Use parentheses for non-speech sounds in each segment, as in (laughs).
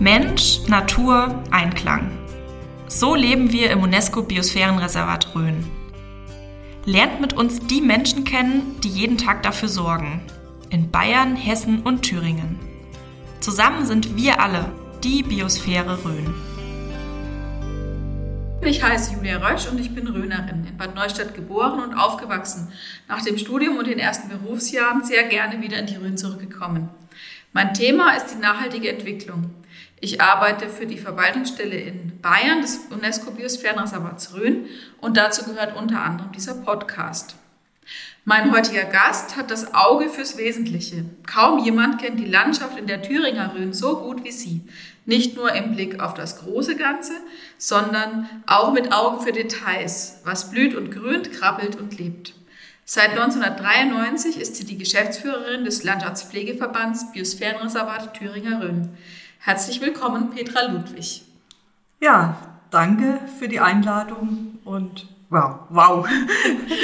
Mensch, Natur, Einklang. So leben wir im UNESCO Biosphärenreservat Rhön. Lernt mit uns die Menschen kennen, die jeden Tag dafür sorgen. In Bayern, Hessen und Thüringen. Zusammen sind wir alle die Biosphäre Rhön. Ich heiße Julia Rösch und ich bin Rhönerin, in Bad Neustadt geboren und aufgewachsen. Nach dem Studium und den ersten Berufsjahren sehr gerne wieder in die Rhön zurückgekommen. Mein Thema ist die nachhaltige Entwicklung. Ich arbeite für die Verwaltungsstelle in Bayern des UNESCO Biosphärenreservats Rhön und dazu gehört unter anderem dieser Podcast. Mein heutiger Gast hat das Auge fürs Wesentliche. Kaum jemand kennt die Landschaft in der Thüringer Rhön so gut wie sie. Nicht nur im Blick auf das große Ganze, sondern auch mit Augen für Details, was blüht und grünt, krabbelt und lebt. Seit 1993 ist sie die Geschäftsführerin des Landschaftspflegeverbands Biosphärenreservat Thüringer Rhön. Herzlich willkommen, Petra Ludwig. Ja, danke für die Einladung und wow, wow.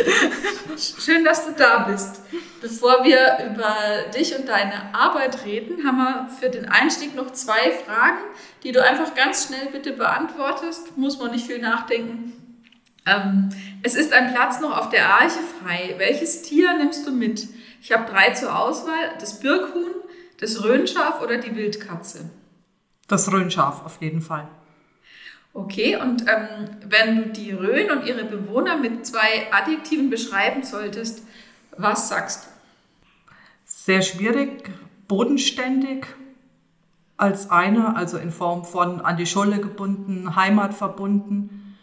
(laughs) Schön, dass du da bist. Bevor wir über dich und deine Arbeit reden, haben wir für den Einstieg noch zwei Fragen, die du einfach ganz schnell bitte beantwortest. Muss man nicht viel nachdenken. Ähm, es ist ein Platz noch auf der Arche frei. Welches Tier nimmst du mit? Ich habe drei zur Auswahl: das Birkhuhn, das Röhnschaf oder die Wildkatze. Das Rhönschaf auf jeden Fall. Okay, und ähm, wenn du die Rhön und ihre Bewohner mit zwei Adjektiven beschreiben solltest, was sagst du? Sehr schwierig, bodenständig als eine, also in Form von an die Scholle gebunden, Heimat verbunden.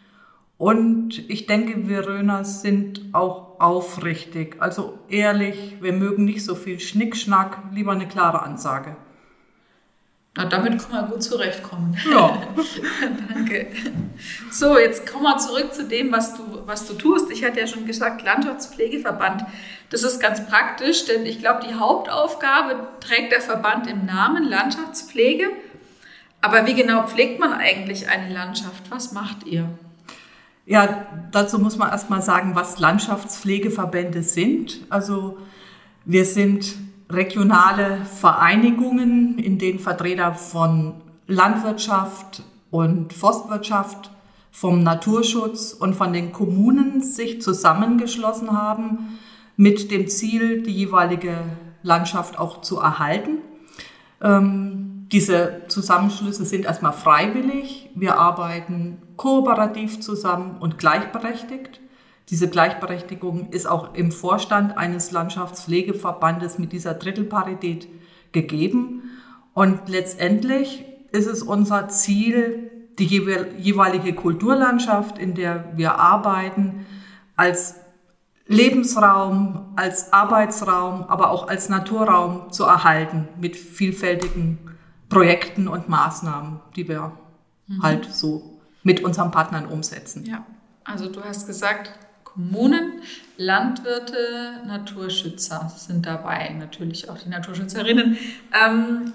Und ich denke, wir Röner sind auch aufrichtig, also ehrlich. Wir mögen nicht so viel Schnickschnack, lieber eine klare Ansage. Na, damit kann man gut zurechtkommen. Ja. (laughs) Danke. So, jetzt kommen wir zurück zu dem, was du, was du tust. Ich hatte ja schon gesagt, Landschaftspflegeverband. Das ist ganz praktisch, denn ich glaube, die Hauptaufgabe trägt der Verband im Namen Landschaftspflege. Aber wie genau pflegt man eigentlich eine Landschaft? Was macht ihr? Ja, dazu muss man erstmal sagen, was Landschaftspflegeverbände sind. Also wir sind regionale Vereinigungen, in denen Vertreter von Landwirtschaft und Forstwirtschaft, vom Naturschutz und von den Kommunen sich zusammengeschlossen haben mit dem Ziel, die jeweilige Landschaft auch zu erhalten. Ähm, diese Zusammenschlüsse sind erstmal freiwillig. Wir arbeiten kooperativ zusammen und gleichberechtigt. Diese Gleichberechtigung ist auch im Vorstand eines Landschaftspflegeverbandes mit dieser Drittelparität gegeben. Und letztendlich ist es unser Ziel, die jeweilige Kulturlandschaft, in der wir arbeiten, als Lebensraum, als Arbeitsraum, aber auch als Naturraum zu erhalten mit vielfältigen Projekten und Maßnahmen, die wir mhm. halt so mit unseren Partnern umsetzen. Ja, also du hast gesagt, Kommunen, Landwirte, Naturschützer sind dabei, natürlich auch die Naturschützerinnen. Ähm,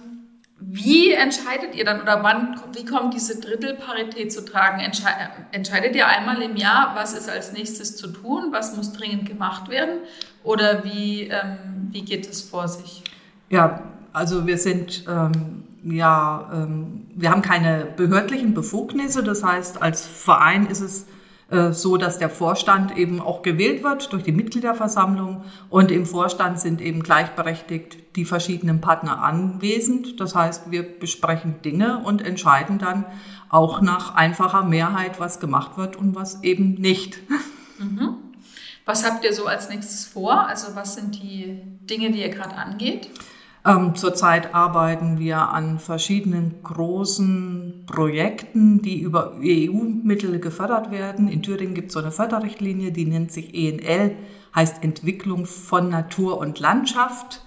wie entscheidet ihr dann oder wann, wie kommt diese Drittelparität zu tragen? Entsche entscheidet ihr einmal im Jahr, was ist als nächstes zu tun, was muss dringend gemacht werden oder wie, ähm, wie geht es vor sich? Ja, also wir sind ähm, ja, ähm, wir haben keine behördlichen Befugnisse, das heißt, als Verein ist es so dass der Vorstand eben auch gewählt wird durch die Mitgliederversammlung und im Vorstand sind eben gleichberechtigt die verschiedenen Partner anwesend. Das heißt, wir besprechen Dinge und entscheiden dann auch nach einfacher Mehrheit, was gemacht wird und was eben nicht. Mhm. Was habt ihr so als nächstes vor? Also was sind die Dinge, die ihr gerade angeht? Ähm, zurzeit arbeiten wir an verschiedenen großen Projekten, die über EU-Mittel gefördert werden. In Thüringen gibt es so eine Förderrichtlinie, die nennt sich ENL, heißt Entwicklung von Natur und Landschaft.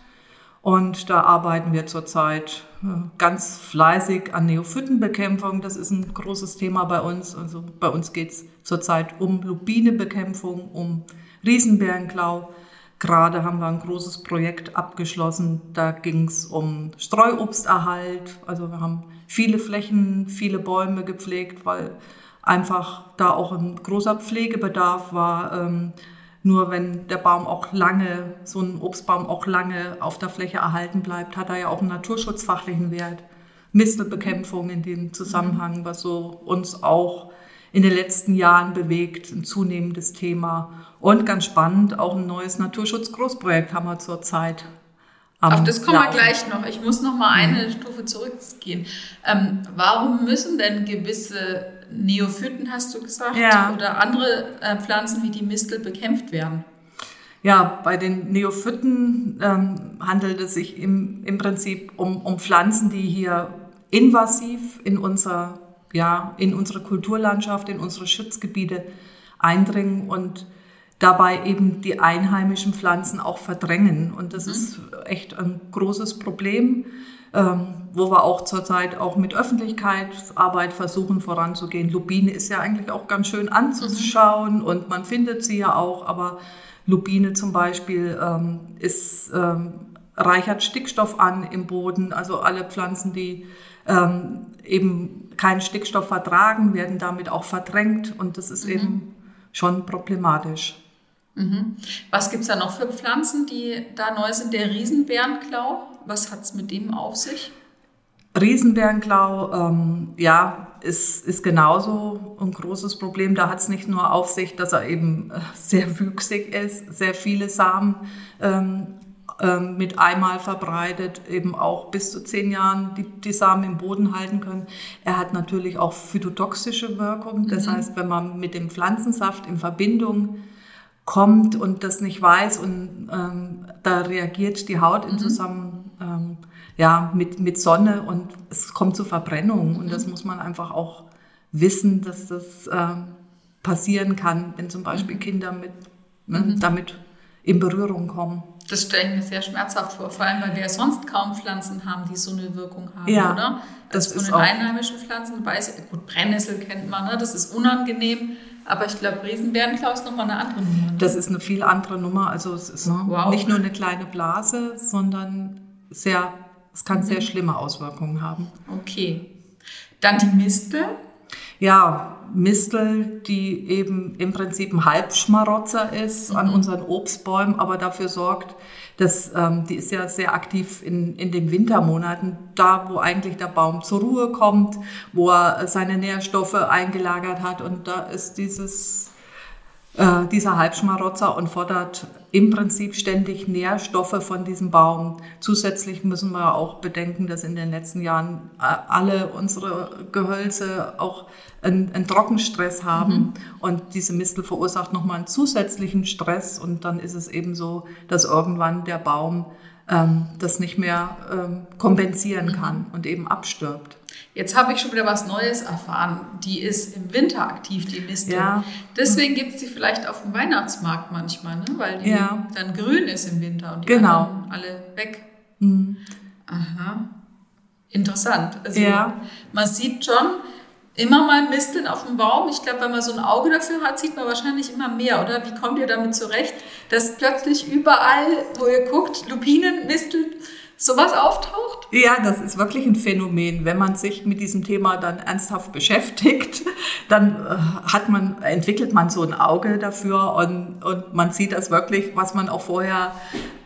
Und da arbeiten wir zurzeit äh, ganz fleißig an Neophytenbekämpfung. Das ist ein großes Thema bei uns. Also bei uns geht es zurzeit um Lupinebekämpfung, um Riesenbärenklau. Gerade haben wir ein großes Projekt abgeschlossen. Da ging es um Streuobsterhalt. Also wir haben viele Flächen, viele Bäume gepflegt, weil einfach da auch ein großer Pflegebedarf war. Ähm, nur wenn der Baum auch lange, so ein Obstbaum auch lange auf der Fläche erhalten bleibt, hat er ja auch einen naturschutzfachlichen Wert. Mistelbekämpfung in dem Zusammenhang, was so uns auch in den letzten Jahren bewegt, ein zunehmendes Thema. Und ganz spannend, auch ein neues Naturschutz-Großprojekt haben wir zurzeit. Auf das kommen wir gleich noch. Ich muss noch mal eine mhm. Stufe zurückgehen. Ähm, warum müssen denn gewisse Neophyten, hast du gesagt, ja. oder andere äh, Pflanzen wie die Mistel bekämpft werden? Ja, bei den Neophyten ähm, handelt es sich im, im Prinzip um, um Pflanzen, die hier invasiv in unser, ja, in unsere Kulturlandschaft, in unsere Schutzgebiete eindringen und dabei eben die einheimischen Pflanzen auch verdrängen. Und das mhm. ist echt ein großes Problem, ähm, wo wir auch zurzeit auch mit Öffentlichkeitsarbeit versuchen voranzugehen. Lupine ist ja eigentlich auch ganz schön anzuschauen mhm. und man findet sie ja auch, aber Lupine zum Beispiel ähm, ist, ähm, reichert Stickstoff an im Boden. Also alle Pflanzen, die ähm, eben keinen Stickstoff vertragen, werden damit auch verdrängt und das ist mhm. eben schon problematisch. Mhm. Was gibt es da noch für Pflanzen, die da neu sind? Der Riesenbärenklau, was hat es mit dem auf sich? Riesenbärenklau, ähm, ja, ist, ist genauso ein großes Problem. Da hat es nicht nur auf sich, dass er eben äh, sehr wüchsig ist, sehr viele Samen ähm, ähm, mit einmal verbreitet, eben auch bis zu zehn Jahren die, die Samen im Boden halten können. Er hat natürlich auch phytotoxische Wirkung. Das mhm. heißt, wenn man mit dem Pflanzensaft in Verbindung kommt und das nicht weiß und ähm, da reagiert die Haut in mhm. zusammen ähm, ja, mit, mit Sonne und es kommt zu Verbrennung und das mhm. muss man einfach auch wissen, dass das ähm, passieren kann, wenn zum Beispiel mhm. Kinder mit, ne, mhm. damit in Berührung kommen. Das stelle ich mir sehr schmerzhaft vor, vor allem weil wir ja sonst kaum Pflanzen haben, die so eine Wirkung haben, ja, oder? Das, das von den einheimischen Pflanzen, weiß, gut, Brennnessel kennt man, ne? das ist unangenehm, aber ich glaube, Riesenbärenklau ist nochmal eine andere Nummer. Ne? Das ist eine viel andere Nummer. Also es ist wow. nicht nur eine kleine Blase, sondern sehr, es kann mhm. sehr schlimme Auswirkungen haben. Okay. Dann die Mistel. Ja, Mistel, die eben im Prinzip ein Halbschmarotzer ist mhm. an unseren Obstbäumen, aber dafür sorgt, dass ähm, die ist ja sehr aktiv in, in den Wintermonaten, da wo eigentlich der Baum zur Ruhe kommt, wo er seine Nährstoffe eingelagert hat und da ist dieses äh, dieser Halbschmarotzer und fordert im Prinzip ständig Nährstoffe von diesem Baum. Zusätzlich müssen wir auch bedenken, dass in den letzten Jahren äh, alle unsere Gehölze auch einen, einen Trockenstress haben mhm. und diese Mistel verursacht nochmal einen zusätzlichen Stress und dann ist es eben so, dass irgendwann der Baum ähm, das nicht mehr ähm, kompensieren mhm. kann und eben abstirbt. Jetzt habe ich schon wieder was Neues erfahren. Die ist im Winter aktiv, die Mistel. Ja. Deswegen gibt es die vielleicht auf dem Weihnachtsmarkt manchmal, ne? weil die ja. dann grün ist im Winter und die genau. alle weg. Mhm. Aha. Interessant. Also ja. man sieht schon immer mal Misteln auf dem Baum. Ich glaube, wenn man so ein Auge dafür hat, sieht man wahrscheinlich immer mehr, oder? Wie kommt ihr damit zurecht, dass plötzlich überall, wo ihr guckt, Lupinen, Misteln sowas auftaucht? Ja, das ist wirklich ein Phänomen. Wenn man sich mit diesem Thema dann ernsthaft beschäftigt, dann äh, hat man, entwickelt man so ein Auge dafür und, und man sieht das wirklich, was man auch vorher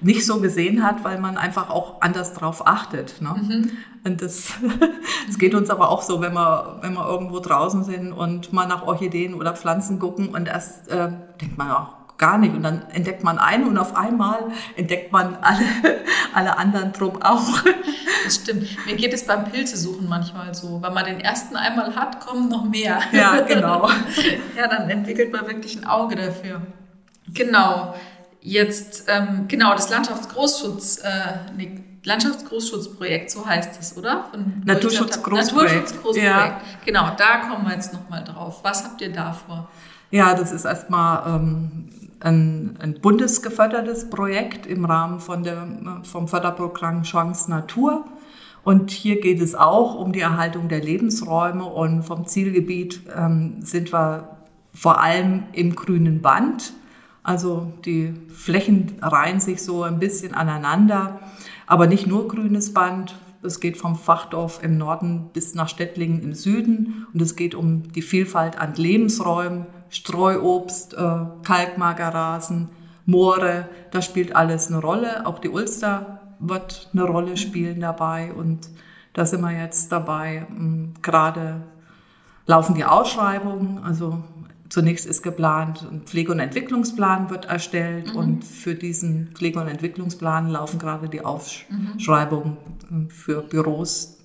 nicht so gesehen hat, weil man einfach auch anders drauf achtet. Ne? Mhm. Und das, (laughs) das geht uns aber auch so, wenn wir, wenn wir irgendwo draußen sind und mal nach Orchideen oder Pflanzen gucken und erst äh, denkt man auch, gar nicht. Und dann entdeckt man einen und auf einmal entdeckt man alle, (laughs) alle anderen drum auch. Das stimmt. Mir geht es beim Pilzesuchen manchmal so. Wenn man den ersten einmal hat, kommen noch mehr. Ja, genau. (laughs) ja, dann entwickelt man wirklich ein Auge dafür. Genau. Jetzt, ähm, genau, das Landschaftsgroßschutz, äh, nee, Landschaftsgroßschutzprojekt, so heißt es, oder? Naturschutzgroßprojekt. Naturschutzgroßprojekt. Ja. Genau, da kommen wir jetzt nochmal drauf. Was habt ihr da vor? Ja, das ist erstmal ähm, ein, ein bundesgefördertes Projekt im Rahmen von der, vom Förderprogramm Chance Natur. Und hier geht es auch um die Erhaltung der Lebensräume und vom Zielgebiet ähm, sind wir vor allem im grünen Band. Also die Flächen reihen sich so ein bisschen aneinander, aber nicht nur grünes Band. Es geht vom Fachdorf im Norden bis nach Stettlingen im Süden und es geht um die Vielfalt an Lebensräumen, Streuobst, äh, Kalkmagerrasen, Moore, das spielt alles eine Rolle. Auch die Ulster wird eine Rolle spielen dabei und Da sind wir jetzt dabei. Ähm, gerade laufen die Ausschreibungen. Also zunächst ist geplant, ein Pflege- und Entwicklungsplan wird erstellt. Mhm. Und für diesen Pflege- und Entwicklungsplan laufen gerade die Ausschreibungen mhm. für Büros,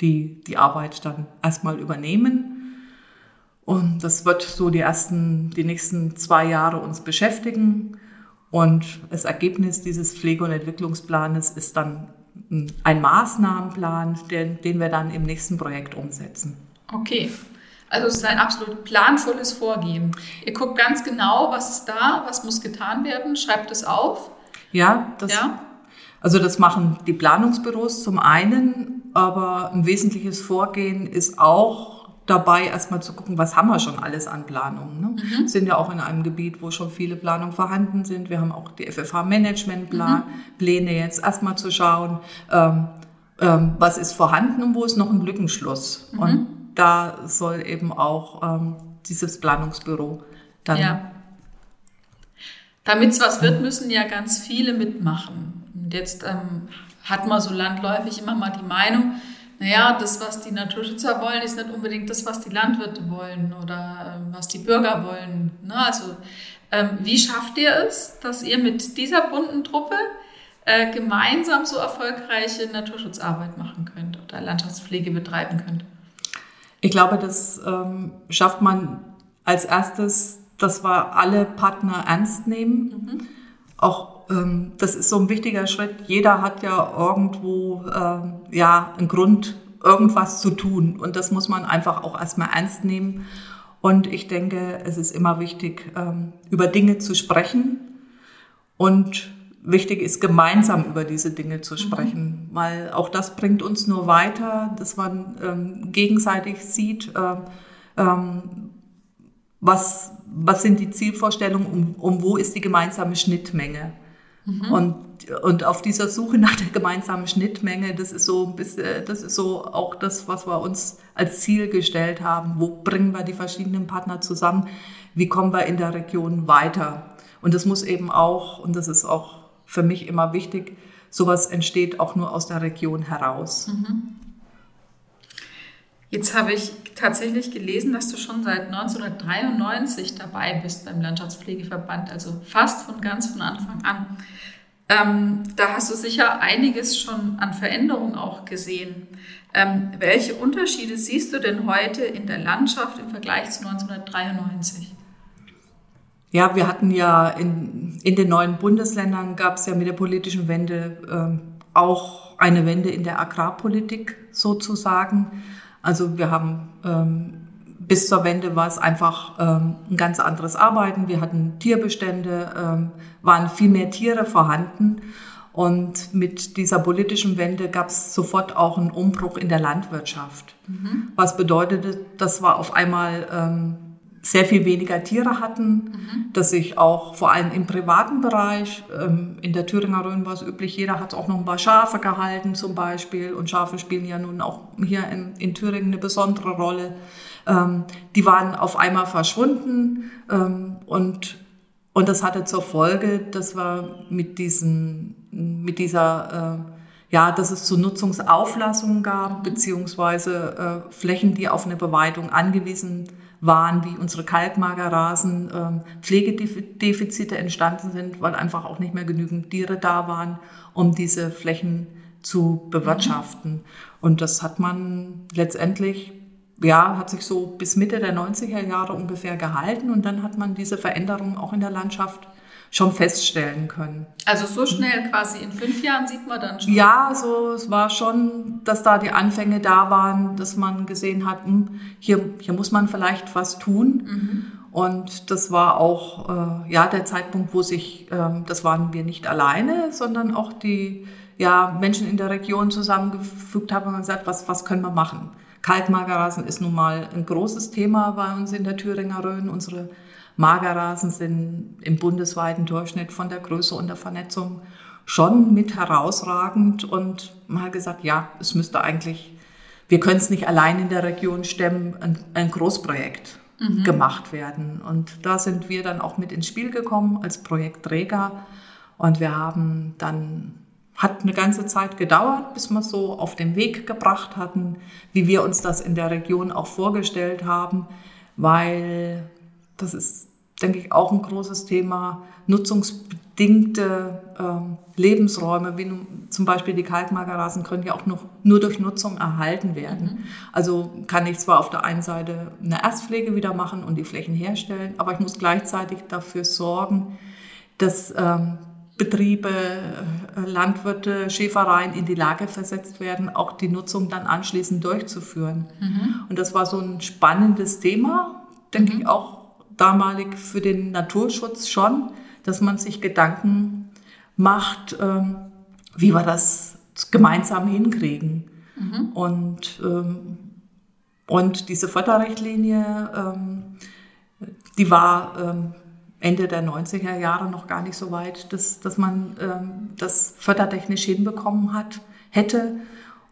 die die Arbeit dann erstmal übernehmen. Und das wird so die ersten, die nächsten zwei Jahre uns beschäftigen. Und das Ergebnis dieses Pflege- und Entwicklungsplanes ist dann ein Maßnahmenplan, den, den wir dann im nächsten Projekt umsetzen. Okay. Also es ist ein absolut planvolles Vorgehen. Ihr guckt ganz genau, was ist da, was muss getan werden, schreibt es auf. Ja, das, ja? also das machen die Planungsbüros zum einen, aber ein wesentliches Vorgehen ist auch dabei, erstmal zu gucken, was haben wir schon alles an Planungen. Ne? Mhm. Sind ja auch in einem Gebiet, wo schon viele Planungen vorhanden sind. Wir haben auch die FFH-Management-Pläne mhm. jetzt erstmal zu schauen, ähm, ähm, was ist vorhanden und wo ist noch ein Lückenschluss. Mhm. Und da soll eben auch ähm, dieses Planungsbüro dann. Ja. Damit es was wird, müssen ja ganz viele mitmachen. Und jetzt ähm, hat man so landläufig immer mal die Meinung, naja, das, was die Naturschützer wollen, ist nicht unbedingt das, was die Landwirte wollen oder ähm, was die Bürger wollen. Ne? Also ähm, wie schafft ihr es, dass ihr mit dieser bunten Truppe äh, gemeinsam so erfolgreiche Naturschutzarbeit machen könnt oder Landschaftspflege betreiben könnt? Ich glaube, das ähm, schafft man als erstes, dass wir alle Partner ernst nehmen. Mhm. Auch ähm, das ist so ein wichtiger Schritt. Jeder hat ja irgendwo ähm, ja einen Grund, irgendwas zu tun. Und das muss man einfach auch erstmal ernst nehmen. Und ich denke, es ist immer wichtig, ähm, über Dinge zu sprechen. Und wichtig ist, gemeinsam über diese Dinge zu sprechen, mhm. weil auch das bringt uns nur weiter, dass man ähm, gegenseitig sieht, ähm, ähm, was, was sind die Zielvorstellungen und um, um wo ist die gemeinsame Schnittmenge. Mhm. Und, und auf dieser Suche nach der gemeinsamen Schnittmenge, das ist so ein bisschen, das ist so auch das, was wir uns als Ziel gestellt haben. Wo bringen wir die verschiedenen Partner zusammen? Wie kommen wir in der Region weiter? Und das muss eben auch, und das ist auch für mich immer wichtig, sowas entsteht auch nur aus der Region heraus. Mhm. Jetzt habe ich tatsächlich gelesen, dass du schon seit 1993 dabei bist beim Landschaftspflegeverband, also fast von ganz von Anfang an. Ähm, da hast du sicher einiges schon an Veränderungen auch gesehen. Ähm, welche Unterschiede siehst du denn heute in der Landschaft im Vergleich zu 1993? Ja, wir hatten ja in, in den neuen Bundesländern gab es ja mit der politischen Wende ähm, auch eine Wende in der Agrarpolitik sozusagen. Also wir haben ähm, bis zur Wende war es einfach ähm, ein ganz anderes Arbeiten. Wir hatten Tierbestände, ähm, waren viel mehr Tiere vorhanden. Und mit dieser politischen Wende gab es sofort auch einen Umbruch in der Landwirtschaft. Mhm. Was bedeutete, dass wir auf einmal ähm, sehr viel weniger Tiere hatten, mhm. dass sich auch vor allem im privaten Bereich, ähm, in der Thüringer Rhön war es üblich, jeder hat auch noch ein paar Schafe gehalten zum Beispiel und Schafe spielen ja nun auch hier in, in Thüringen eine besondere Rolle. Ähm, die waren auf einmal verschwunden ähm, und, und das hatte zur Folge, dass wir mit diesen, mit dieser äh, ja, dass es zu Nutzungsauflassungen gab, mhm. beziehungsweise äh, Flächen, die auf eine Beweidung angewiesen waren, wie unsere Kalkmagerrasen, ähm, Pflegedefizite entstanden sind, weil einfach auch nicht mehr genügend Tiere da waren, um diese Flächen zu bewirtschaften. Und das hat man letztendlich, ja, hat sich so bis Mitte der 90er Jahre ungefähr gehalten und dann hat man diese Veränderungen auch in der Landschaft schon feststellen können. Also so schnell quasi in fünf Jahren sieht man dann schon? Ja, so es war schon, dass da die Anfänge da waren, dass man gesehen hat, hm, hier, hier muss man vielleicht was tun. Mhm. Und das war auch äh, ja der Zeitpunkt, wo sich, äh, das waren wir nicht alleine, sondern auch die ja, Menschen in der Region zusammengefügt haben und gesagt, was, was können wir machen? Kalkmagerrasen ist nun mal ein großes Thema bei uns in der Thüringer Rhön. Unsere Magerrasen sind im bundesweiten Durchschnitt von der Größe und der Vernetzung schon mit herausragend und man hat gesagt, ja, es müsste eigentlich, wir können es nicht allein in der Region stemmen, ein, ein Großprojekt mhm. gemacht werden. Und da sind wir dann auch mit ins Spiel gekommen als Projektträger und wir haben dann hat eine ganze Zeit gedauert, bis wir es so auf den Weg gebracht hatten, wie wir uns das in der Region auch vorgestellt haben, weil das ist, denke ich, auch ein großes Thema, nutzungsbedingte ähm, Lebensräume, wie zum Beispiel die Kalkmagerrasen, können ja auch noch nur durch Nutzung erhalten werden. Mhm. Also kann ich zwar auf der einen Seite eine Erstpflege wieder machen und die Flächen herstellen, aber ich muss gleichzeitig dafür sorgen, dass ähm, Betriebe, äh, Landwirte, Schäfereien in die Lage versetzt werden, auch die Nutzung dann anschließend durchzuführen. Mhm. Und das war so ein spannendes Thema, denke mhm. ich auch damalig für den Naturschutz schon, dass man sich Gedanken macht, ähm, wie wir das gemeinsam hinkriegen. Mhm. Und, ähm, und diese Förderrichtlinie, ähm, die war Ende der 90er Jahre noch gar nicht so weit, dass, dass man ähm, das fördertechnisch hinbekommen hat, hätte.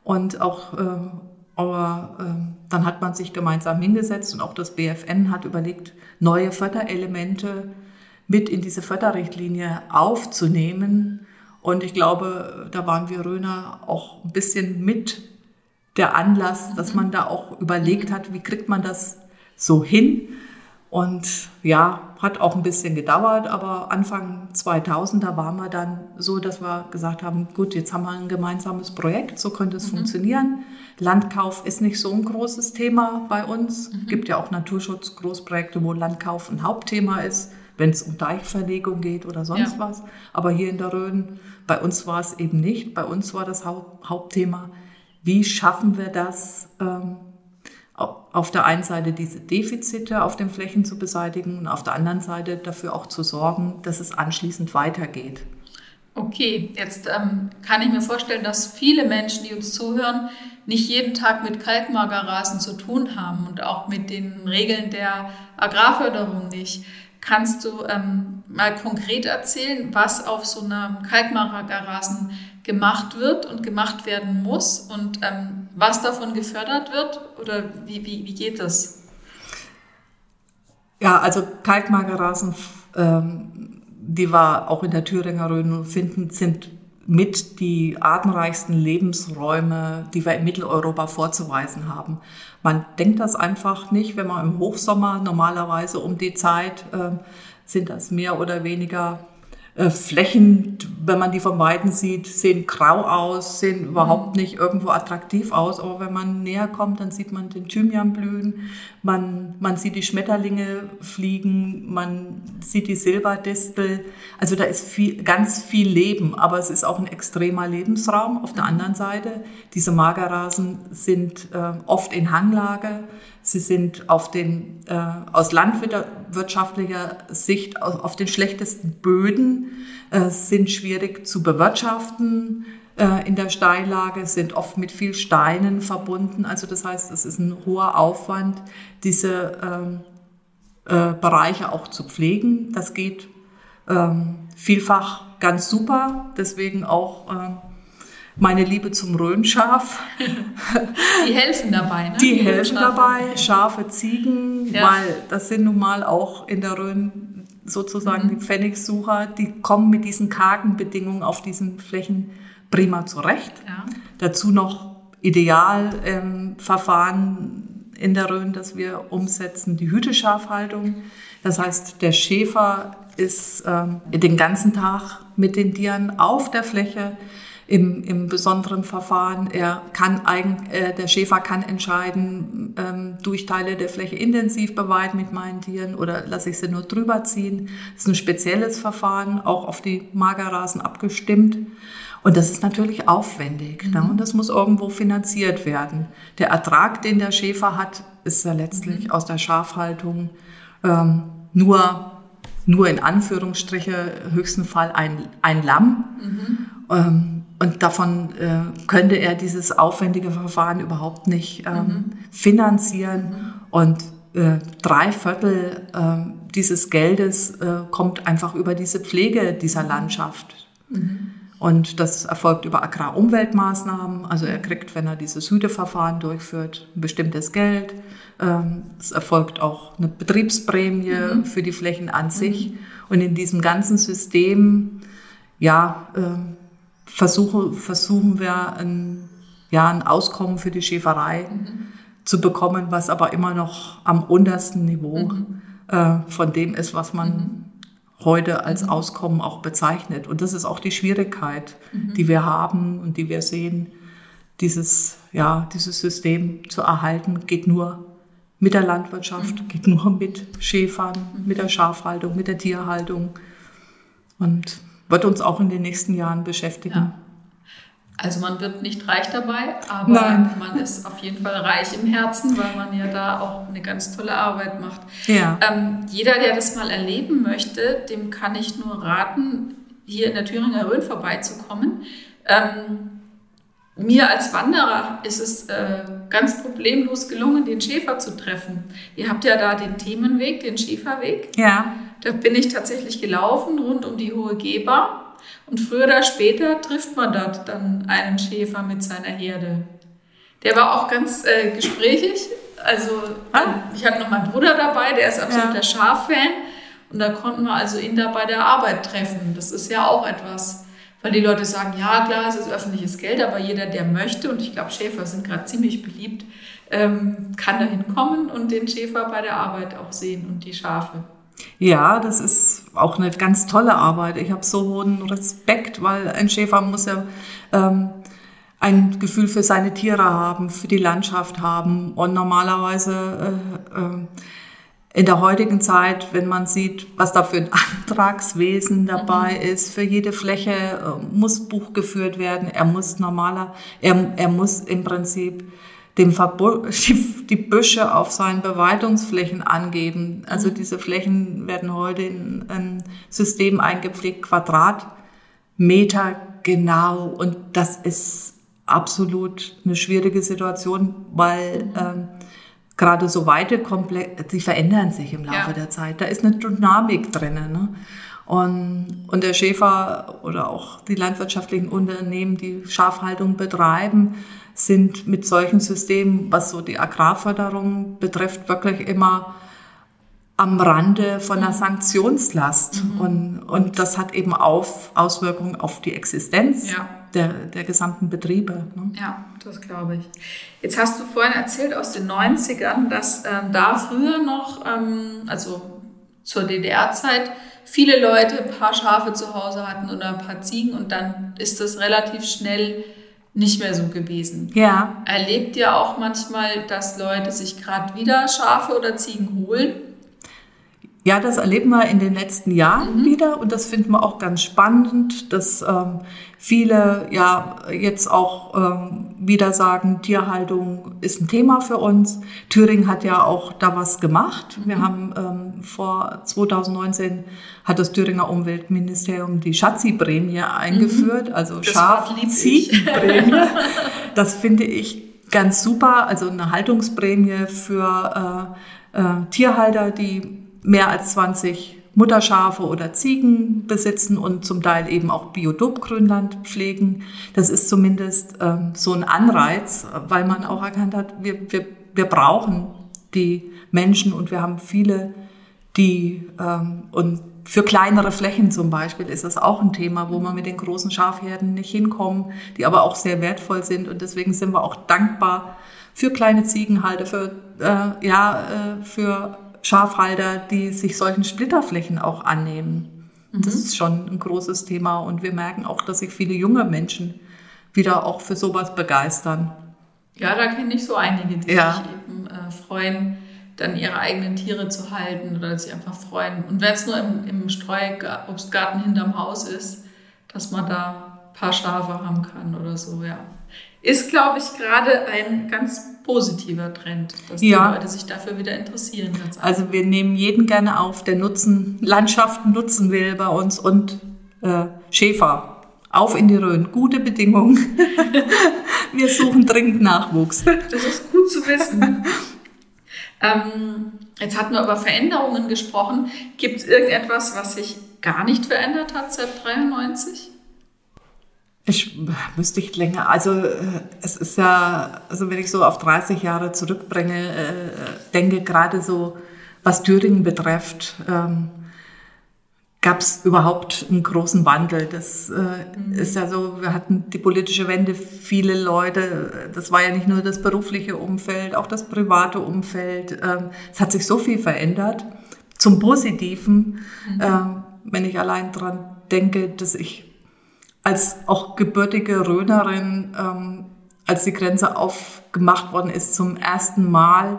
Und auch, äh, aber äh, dann hat man sich gemeinsam hingesetzt und auch das BFN hat überlegt, neue Förderelemente mit in diese Förderrichtlinie aufzunehmen. Und ich glaube, da waren wir Röner auch ein bisschen mit der Anlass, dass man da auch überlegt hat, wie kriegt man das so hin. Und ja, hat auch ein bisschen gedauert, aber Anfang 2000, da waren wir dann so, dass wir gesagt haben, gut, jetzt haben wir ein gemeinsames Projekt, so könnte es mhm. funktionieren. Landkauf ist nicht so ein großes Thema bei uns. Mhm. gibt ja auch Naturschutz-Großprojekte, wo Landkauf ein Hauptthema ist, wenn es um Deichverlegung geht oder sonst ja. was. Aber hier in der Rhön, bei uns war es eben nicht. Bei uns war das Hauptthema, wie schaffen wir das, ähm, auf der einen Seite diese Defizite auf den Flächen zu beseitigen und auf der anderen Seite dafür auch zu sorgen, dass es anschließend weitergeht. Okay, jetzt ähm, kann ich mir vorstellen, dass viele Menschen, die uns zuhören, nicht jeden Tag mit Kalkmagerrasen zu tun haben und auch mit den Regeln der Agrarförderung nicht. Kannst du ähm, mal konkret erzählen, was auf so einem Kalkmagerrasen gemacht wird und gemacht werden muss und ähm, was davon gefördert wird oder wie, wie, wie geht das? Ja, also Kalkmagerrasen, ähm, die wir auch in der Thüringer Rhön finden, sind mit die artenreichsten Lebensräume, die wir in Mitteleuropa vorzuweisen haben. Man denkt das einfach nicht, wenn man im Hochsommer normalerweise um die Zeit äh, sind das mehr oder weniger äh, Flächen, wenn man die von Weitem sieht, sehen grau aus, sehen überhaupt mhm. nicht irgendwo attraktiv aus. Aber wenn man näher kommt, dann sieht man den Thymian blühen, man, man sieht die Schmetterlinge fliegen, man sieht die Silberdistel. Also da ist viel, ganz viel Leben, aber es ist auch ein extremer Lebensraum. Auf der anderen Seite, diese Magerrasen sind äh, oft in Hanglage. Sie sind auf den, äh, aus landwirtschaftlicher Sicht auf, den schlechtesten Böden, äh, sind schwierig zu bewirtschaften äh, in der Steillage, sind oft mit viel Steinen verbunden. Also das heißt, es ist ein hoher Aufwand, diese ähm, äh, Bereiche auch zu pflegen. Das geht ähm, vielfach ganz super, deswegen auch ähm, meine Liebe zum Rhönschaf. Die helfen dabei, ne? Die, Die helfen Schafe. dabei, Schafe, Ziegen, ja. weil das sind nun mal auch in der Rhön sozusagen mhm. die Pfennigsucher, die kommen mit diesen kargen Bedingungen auf diesen Flächen prima zurecht. Ja. Dazu noch Idealverfahren ähm, in der Rhön, das wir umsetzen, die Hüteschafhaltung. Das heißt, der Schäfer ist ähm, den ganzen Tag mit den Tieren auf der Fläche im, im besonderen Verfahren. Er kann eigen, äh, der Schäfer kann entscheiden, ähm, durch Teile der Fläche intensiv beweiden mit meinen Tieren oder lasse ich sie nur drüber ziehen. Das ist ein spezielles Verfahren, auch auf die Magerrasen abgestimmt. Und das ist natürlich aufwendig ne? mhm. ne? und das muss irgendwo finanziert werden. Der Ertrag, den der Schäfer hat, ist ja letztlich mhm. aus der Schafhaltung ähm, nur, nur in Anführungsstriche höchsten Fall ein, ein Lamm. Mhm. Ähm, und davon äh, könnte er dieses aufwendige Verfahren überhaupt nicht ähm, mhm. finanzieren. Mhm. Und äh, drei Viertel äh, dieses Geldes äh, kommt einfach über diese Pflege dieser Landschaft. Mhm. Und das erfolgt über Agrarumweltmaßnahmen. Also er kriegt, wenn er dieses Hüteverfahren durchführt, ein bestimmtes Geld. Ähm, es erfolgt auch eine Betriebsprämie mhm. für die Flächen an sich. Mhm. Und in diesem ganzen System, ja, ähm, versuche, versuchen wir ein, ja, ein Auskommen für die Schäferei mhm. zu bekommen, was aber immer noch am untersten Niveau mhm. äh, von dem ist, was man mhm. heute als mhm. Auskommen auch bezeichnet. Und das ist auch die Schwierigkeit, mhm. die wir haben und die wir sehen. Dieses, ja, dieses System zu erhalten, geht nur mit der Landwirtschaft, mhm. geht nur mit Schäfern, mit der Schafhaltung, mit der Tierhaltung und wird uns auch in den nächsten Jahren beschäftigen. Ja. Also man wird nicht reich dabei, aber Nein. man ist auf jeden Fall reich im Herzen, weil man ja da auch eine ganz tolle Arbeit macht. Ja. Ähm, jeder, der das mal erleben möchte, dem kann ich nur raten, hier in der Thüringer Rhön vorbeizukommen. Ähm, mir als Wanderer ist es äh, ganz problemlos gelungen, den Schäfer zu treffen. Ihr habt ja da den Themenweg, den Schäferweg. Ja. Da bin ich tatsächlich gelaufen rund um die Hohe Geber und früher oder später trifft man dort dann einen Schäfer mit seiner Herde. Der war auch ganz äh, gesprächig. Also ah. ich hatte noch meinen Bruder dabei, der ist absoluter ja. Schaffan. Und da konnten wir also ihn da bei der Arbeit treffen. Das ist ja auch etwas, weil die Leute sagen, ja klar, es ist öffentliches Geld, aber jeder, der möchte, und ich glaube, Schäfer sind gerade ziemlich beliebt, ähm, kann da hinkommen und den Schäfer bei der Arbeit auch sehen und die Schafe. Ja, das ist auch eine ganz tolle Arbeit. Ich habe so hohen Respekt, weil ein Schäfer muss ja ähm, ein Gefühl für seine Tiere haben, für die Landschaft haben. Und normalerweise äh, äh, in der heutigen Zeit, wenn man sieht, was da für ein (laughs) Antragswesen dabei mhm. ist, für jede Fläche äh, muss Buch geführt werden. Er muss normaler, er, er muss im Prinzip dem Verbot, (laughs) die Büsche auf seinen Beweidungsflächen angeben. Also mhm. diese Flächen werden heute in ein System eingepflegt, Quadratmeter genau. Und das ist absolut eine schwierige Situation, weil mhm. ähm, gerade so weite Komplexe, die verändern sich im Laufe ja. der Zeit. Da ist eine Dynamik drin. Ne? Und, und der Schäfer oder auch die landwirtschaftlichen Unternehmen, die Schafhaltung betreiben, sind mit solchen Systemen, was so die Agrarförderung betrifft, wirklich immer am Rande von einer Sanktionslast. Mhm. Und, und das hat eben auf, Auswirkungen auf die Existenz ja. der, der gesamten Betriebe. Ne? Ja, das glaube ich. Jetzt hast du vorhin erzählt aus den 90ern, dass ähm, da früher noch, ähm, also zur DDR-Zeit, viele Leute ein paar Schafe zu Hause hatten oder ein paar Ziegen und dann ist das relativ schnell nicht mehr so gewesen. Ja. Erlebt ihr auch manchmal, dass Leute sich gerade wieder Schafe oder Ziegen holen? Ja, das erleben wir in den letzten Jahren mhm. wieder und das finden wir auch ganz spannend, dass ähm, viele ja jetzt auch ähm, wieder sagen, Tierhaltung ist ein Thema für uns. Thüringen hat ja auch da was gemacht. Mhm. Wir haben ähm, vor 2019 hat das Thüringer Umweltministerium die Schatzi-Prämie eingeführt, mhm. also Schaf-Ziegenprämie. (laughs) das finde ich ganz super, also eine Haltungsprämie für äh, äh, Tierhalter, die mehr als 20 Mutterschafe oder Ziegen besitzen und zum Teil eben auch Biotopgrünland pflegen. Das ist zumindest ähm, so ein Anreiz, weil man auch erkannt hat, wir, wir, wir brauchen die Menschen und wir haben viele, die ähm, und für kleinere Flächen zum Beispiel ist das auch ein Thema, wo man mit den großen Schafherden nicht hinkommen, die aber auch sehr wertvoll sind und deswegen sind wir auch dankbar für kleine Ziegenhalter, für äh, ja äh, für Schafhalter, die sich solchen Splitterflächen auch annehmen. Mhm. Das ist schon ein großes Thema und wir merken auch, dass sich viele junge Menschen wieder auch für sowas begeistern. Ja, da kenne ich so einige, die ja. sich eben äh, freuen, dann ihre eigenen Tiere zu halten oder sich einfach freuen. Und wenn es nur im, im Streuobstgarten hinterm Haus ist, dass man da ein paar Schafe haben kann oder so, ja ist, glaube ich, gerade ein ganz positiver Trend, dass ja. die Leute sich dafür wieder interessieren. also wir nehmen jeden gerne auf, der Nutzen, Landschaften nutzen will bei uns und äh, Schäfer. Auf in die Rhön. Gute Bedingungen. (laughs) wir suchen dringend Nachwuchs. Das ist gut zu wissen. ähm, jetzt hatten wir über Veränderungen gesprochen. Gibt es irgendetwas, was sich gar nicht verändert hat seit 93? Ich müsste ich länger, also äh, es ist ja, also wenn ich so auf 30 Jahre zurückbringe, äh, denke gerade so, was Thüringen betrifft, ähm, gab es überhaupt einen großen Wandel. Das äh, mhm. ist ja so, wir hatten die politische Wende, viele Leute, das war ja nicht nur das berufliche Umfeld, auch das private Umfeld. Ähm, es hat sich so viel verändert, zum Positiven, mhm. ähm, wenn ich allein dran denke, dass ich als auch gebürtige Rönerin, ähm, als die Grenze aufgemacht worden ist, zum ersten Mal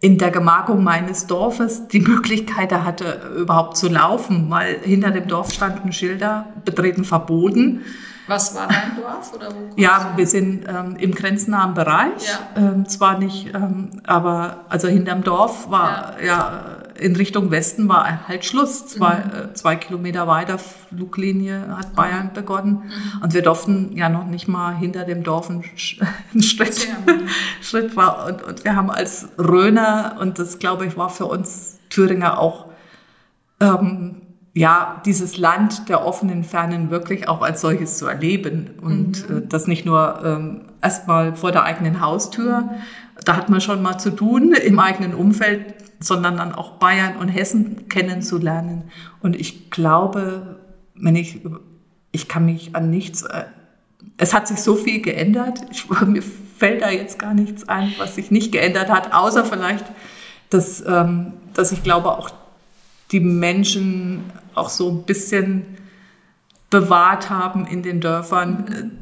in der Gemarkung meines Dorfes die Möglichkeit hatte, überhaupt zu laufen, weil hinter dem Dorf standen Schilder, betreten verboten. Was war dein Dorf? Oder wo ja, wir sind ähm, im grenznahen Bereich. Ja. Ähm, zwar nicht, ähm, aber also hinterm Dorf war ja, ja in Richtung Westen war halt Schluss. Zwei, mhm. äh, zwei Kilometer weiter Fluglinie hat Bayern begonnen. Mhm. Und wir durften ja noch nicht mal hinter dem Dorf einen, (laughs) einen Schritt, (laughs) Schritt war. Und, und wir haben als Röner, und das glaube ich war für uns Thüringer auch, ähm, ja, dieses Land der offenen Fernen wirklich auch als solches zu erleben. Und mhm. äh, das nicht nur ähm, erstmal vor der eigenen Haustür, da hat man schon mal zu tun im eigenen Umfeld, sondern dann auch Bayern und Hessen kennenzulernen. Und ich glaube, wenn ich, ich kann mich an nichts, äh, es hat sich so viel geändert. Ich, (laughs) mir fällt da jetzt gar nichts ein, was sich nicht geändert hat, außer vielleicht, dass, ähm, dass ich glaube, auch die Menschen auch so ein bisschen bewahrt haben in den Dörfern.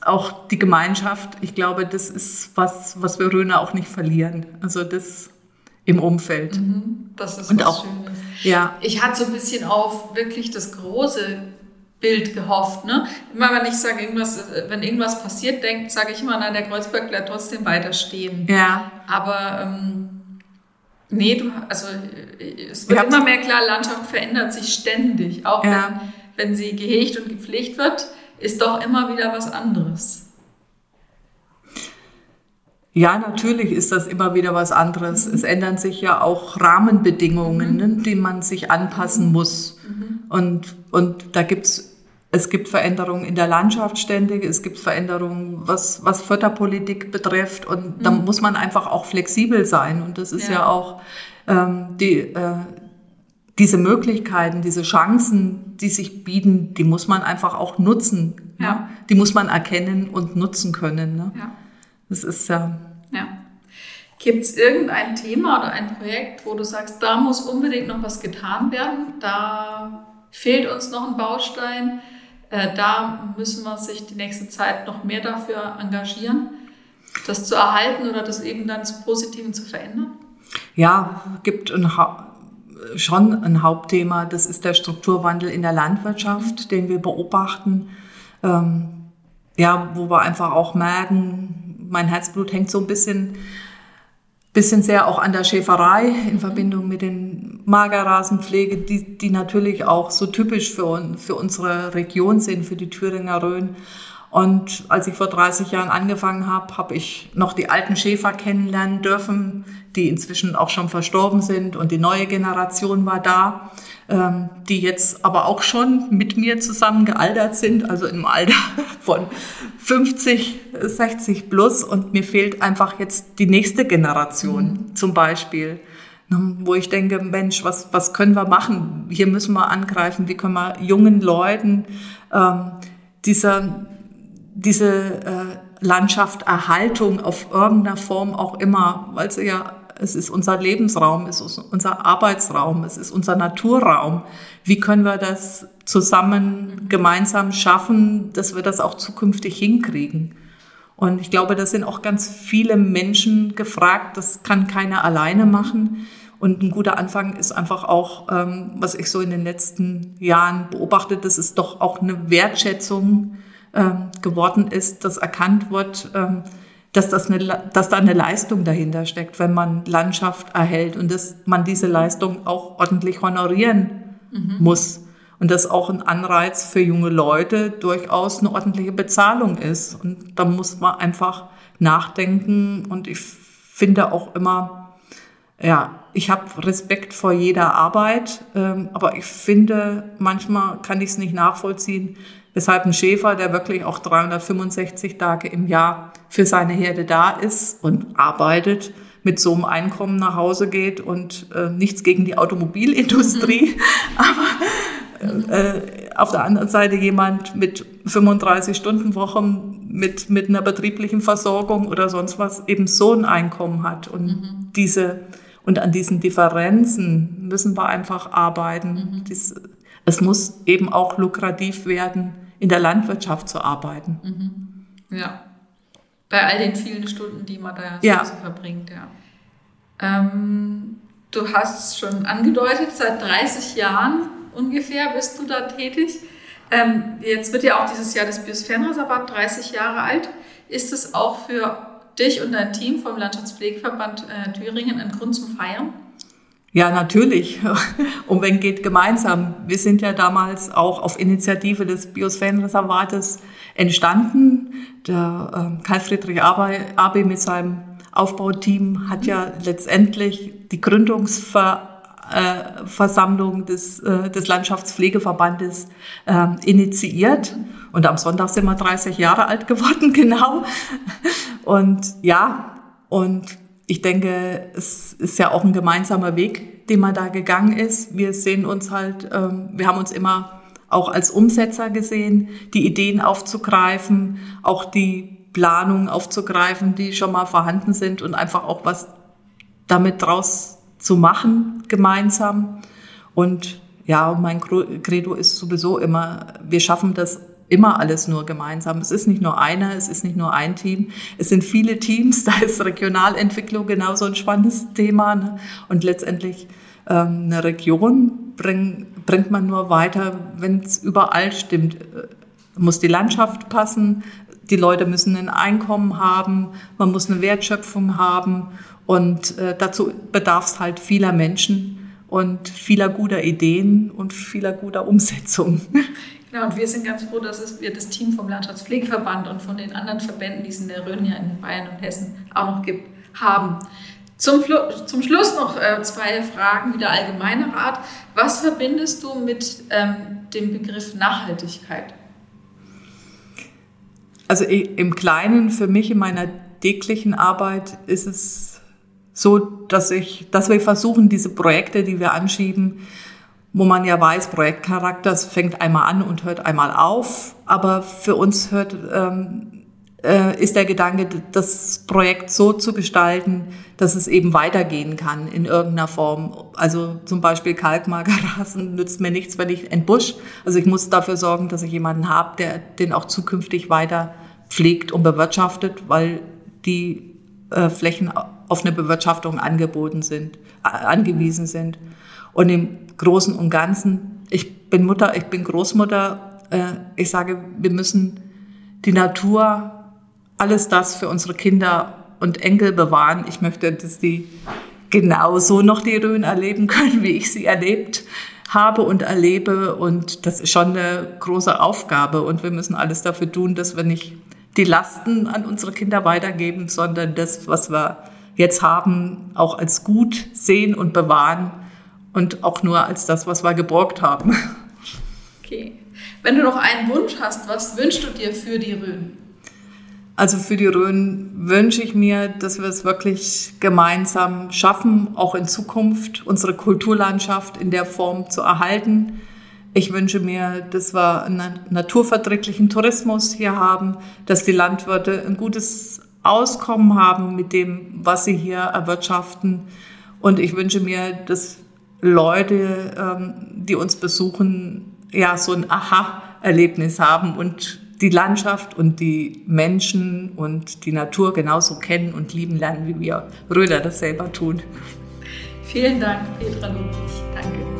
auch die Gemeinschaft, ich glaube, das ist was, was wir Röner auch nicht verlieren. Also das im Umfeld. Mhm, das ist und was auch, Schönes. Ja. Ich hatte so ein bisschen auf wirklich das große Bild gehofft. Ne? Immer wenn ich sage, irgendwas, wenn irgendwas passiert, sage ich immer, na, der Kreuzberg bleibt trotzdem weiter stehen. Ja. Aber ähm, nee, du, also es wird immer mehr klar, Landschaft verändert sich ständig. Auch ja. wenn, wenn sie gehegt und gepflegt wird, ist doch immer wieder was anderes. Ja, natürlich ist das immer wieder was anderes. Es ändern sich ja auch Rahmenbedingungen, mhm. ne, die man sich anpassen muss. Mhm. Und, und da gibt's es gibt Veränderungen in der Landschaft ständig, es gibt Veränderungen, was, was Förderpolitik betrifft. Und mhm. da muss man einfach auch flexibel sein. Und das ist ja, ja auch ähm, die, äh, diese Möglichkeiten, diese Chancen, die sich bieten, die muss man einfach auch nutzen. Ja. Ne? Die muss man erkennen und nutzen können. Ne? Ja. Das ist ja. ja. Gibt es irgendein Thema oder ein Projekt, wo du sagst, da muss unbedingt noch was getan werden? Da fehlt uns noch ein Baustein. Äh, da müssen wir sich die nächste Zeit noch mehr dafür engagieren, das zu erhalten oder das eben dann zu Positiven zu verändern? Ja, gibt ein schon ein Hauptthema. Das ist der Strukturwandel in der Landwirtschaft, den wir beobachten. Ähm, ja, wo wir einfach auch merken, mein Herzblut hängt so ein bisschen, bisschen sehr auch an der Schäferei in Verbindung mit den Magerrasenpflege, die, die natürlich auch so typisch für, für unsere Region sind, für die Thüringer Rhön. Und als ich vor 30 Jahren angefangen habe, habe ich noch die alten Schäfer kennenlernen dürfen, die inzwischen auch schon verstorben sind und die neue Generation war da, ähm, die jetzt aber auch schon mit mir zusammen gealtert sind, also im Alter (laughs) von 50, 60 plus und mir fehlt einfach jetzt die nächste Generation mhm. zum Beispiel ne, wo ich denke, Mensch, was, was können wir machen? Hier müssen wir angreifen. Wie können wir jungen Leuten ähm, dieser diese äh, Landschaft Erhaltung auf irgendeiner Form auch immer, weil sie ja, es ist unser Lebensraum, es ist unser Arbeitsraum, es ist unser Naturraum. Wie können wir das zusammen gemeinsam schaffen, dass wir das auch zukünftig hinkriegen? Und ich glaube, da sind auch ganz viele Menschen gefragt. Das kann keiner alleine machen. Und ein guter Anfang ist einfach auch, ähm, was ich so in den letzten Jahren beobachtet, das ist doch auch eine Wertschätzung ähm, geworden ist, dass erkannt wird, ähm, dass, das eine, dass da eine Leistung dahinter steckt, wenn man Landschaft erhält und dass man diese Leistung auch ordentlich honorieren mhm. muss. Und dass auch ein Anreiz für junge Leute durchaus eine ordentliche Bezahlung ist. Und da muss man einfach nachdenken. Und ich finde auch immer, ja, ich habe Respekt vor jeder Arbeit, ähm, aber ich finde, manchmal kann ich es nicht nachvollziehen, Weshalb ein Schäfer, der wirklich auch 365 Tage im Jahr für seine Herde da ist und arbeitet, mit so einem Einkommen nach Hause geht und äh, nichts gegen die Automobilindustrie, mhm. (laughs) Äh, auf der anderen Seite jemand mit 35 Stunden Wochen mit, mit einer betrieblichen Versorgung oder sonst was eben so ein Einkommen hat. Und mhm. diese, und an diesen Differenzen müssen wir einfach arbeiten. Mhm. Dies, es muss eben auch lukrativ werden, in der Landwirtschaft zu arbeiten. Mhm. Ja. Bei all den vielen Stunden, die man da ja. so verbringt, ja. Ähm, du hast es schon angedeutet, seit 30 Jahren ungefähr bist du da tätig. Ähm, jetzt wird ja auch dieses Jahr das Biosphärenreservat 30 Jahre alt. Ist es auch für dich und dein Team vom Landschaftspflegeverband äh, Thüringen ein Grund zum Feiern? Ja, natürlich. (laughs) Und wenn geht gemeinsam. Wir sind ja damals auch auf Initiative des Biosphärenreservates entstanden. Der äh, Karl Friedrich Abe mit seinem Aufbauteam hat ja letztendlich die Gründungsversammlung des, äh, des Landschaftspflegeverbandes äh, initiiert. Und am Sonntag sind wir 30 Jahre alt geworden, (laughs) genau. Und ja, und ich denke, es ist ja auch ein gemeinsamer Weg, den man da gegangen ist. Wir sehen uns halt, ähm, wir haben uns immer auch als Umsetzer gesehen, die Ideen aufzugreifen, auch die Planungen aufzugreifen, die schon mal vorhanden sind und einfach auch was damit draus zu machen gemeinsam. Und ja, mein Credo ist sowieso immer, wir schaffen das immer alles nur gemeinsam. Es ist nicht nur einer, es ist nicht nur ein Team, es sind viele Teams. (laughs) Da ist Regionalentwicklung genauso ein spannendes Thema. Ne? Und letztendlich ähm, eine Region bring, bringt man nur weiter, wenn es überall stimmt. Äh, muss die Landschaft passen, die Leute müssen ein Einkommen haben, man muss eine Wertschöpfung haben und äh, dazu bedarf es halt vieler Menschen und vieler guter Ideen und vieler guter Umsetzung. (laughs) Genau, und wir sind ganz froh, dass wir das Team vom Landschaftspflegeverband und von den anderen Verbänden, die es in der Rhön ja in Bayern und Hessen auch noch gibt, haben. Zum, zum Schluss noch äh, zwei Fragen wieder allgemeiner Art. Was verbindest du mit ähm, dem Begriff Nachhaltigkeit? Also im Kleinen, für mich in meiner täglichen Arbeit ist es so, dass, ich, dass wir versuchen, diese Projekte, die wir anschieben, wo man ja weiß, Projektcharakter fängt einmal an und hört einmal auf. Aber für uns hört, ähm, äh, ist der Gedanke, das Projekt so zu gestalten, dass es eben weitergehen kann in irgendeiner Form. Also zum Beispiel Kalkmagerrasen (laughs) nützt mir nichts, wenn ich entbusch. Also ich muss dafür sorgen, dass ich jemanden habe, der den auch zukünftig weiter pflegt und bewirtschaftet, weil die äh, Flächen auf eine Bewirtschaftung angeboten sind, äh, angewiesen sind. Und im Großen und Ganzen, ich bin Mutter, ich bin Großmutter, äh, ich sage, wir müssen die Natur, alles das für unsere Kinder und Enkel bewahren. Ich möchte, dass die genauso noch die Rhön erleben können, wie ich sie erlebt habe und erlebe. Und das ist schon eine große Aufgabe. Und wir müssen alles dafür tun, dass wir nicht die Lasten an unsere Kinder weitergeben, sondern das, was wir jetzt haben, auch als gut sehen und bewahren und auch nur als das, was wir geborgt haben. Okay. Wenn du noch einen Wunsch hast, was wünschst du dir für die Rhön? Also für die Rhön wünsche ich mir, dass wir es wirklich gemeinsam schaffen, auch in Zukunft unsere Kulturlandschaft in der Form zu erhalten. Ich wünsche mir, dass wir einen naturverträglichen Tourismus hier haben, dass die Landwirte ein gutes Auskommen haben mit dem, was sie hier erwirtschaften. Und ich wünsche mir, dass Leute, ähm, die uns besuchen, ja, so ein Aha-Erlebnis haben und die Landschaft und die Menschen und die Natur genauso kennen und lieben lernen, wie wir Röder das selber tun. Vielen Dank, Petra Ludwig. Danke.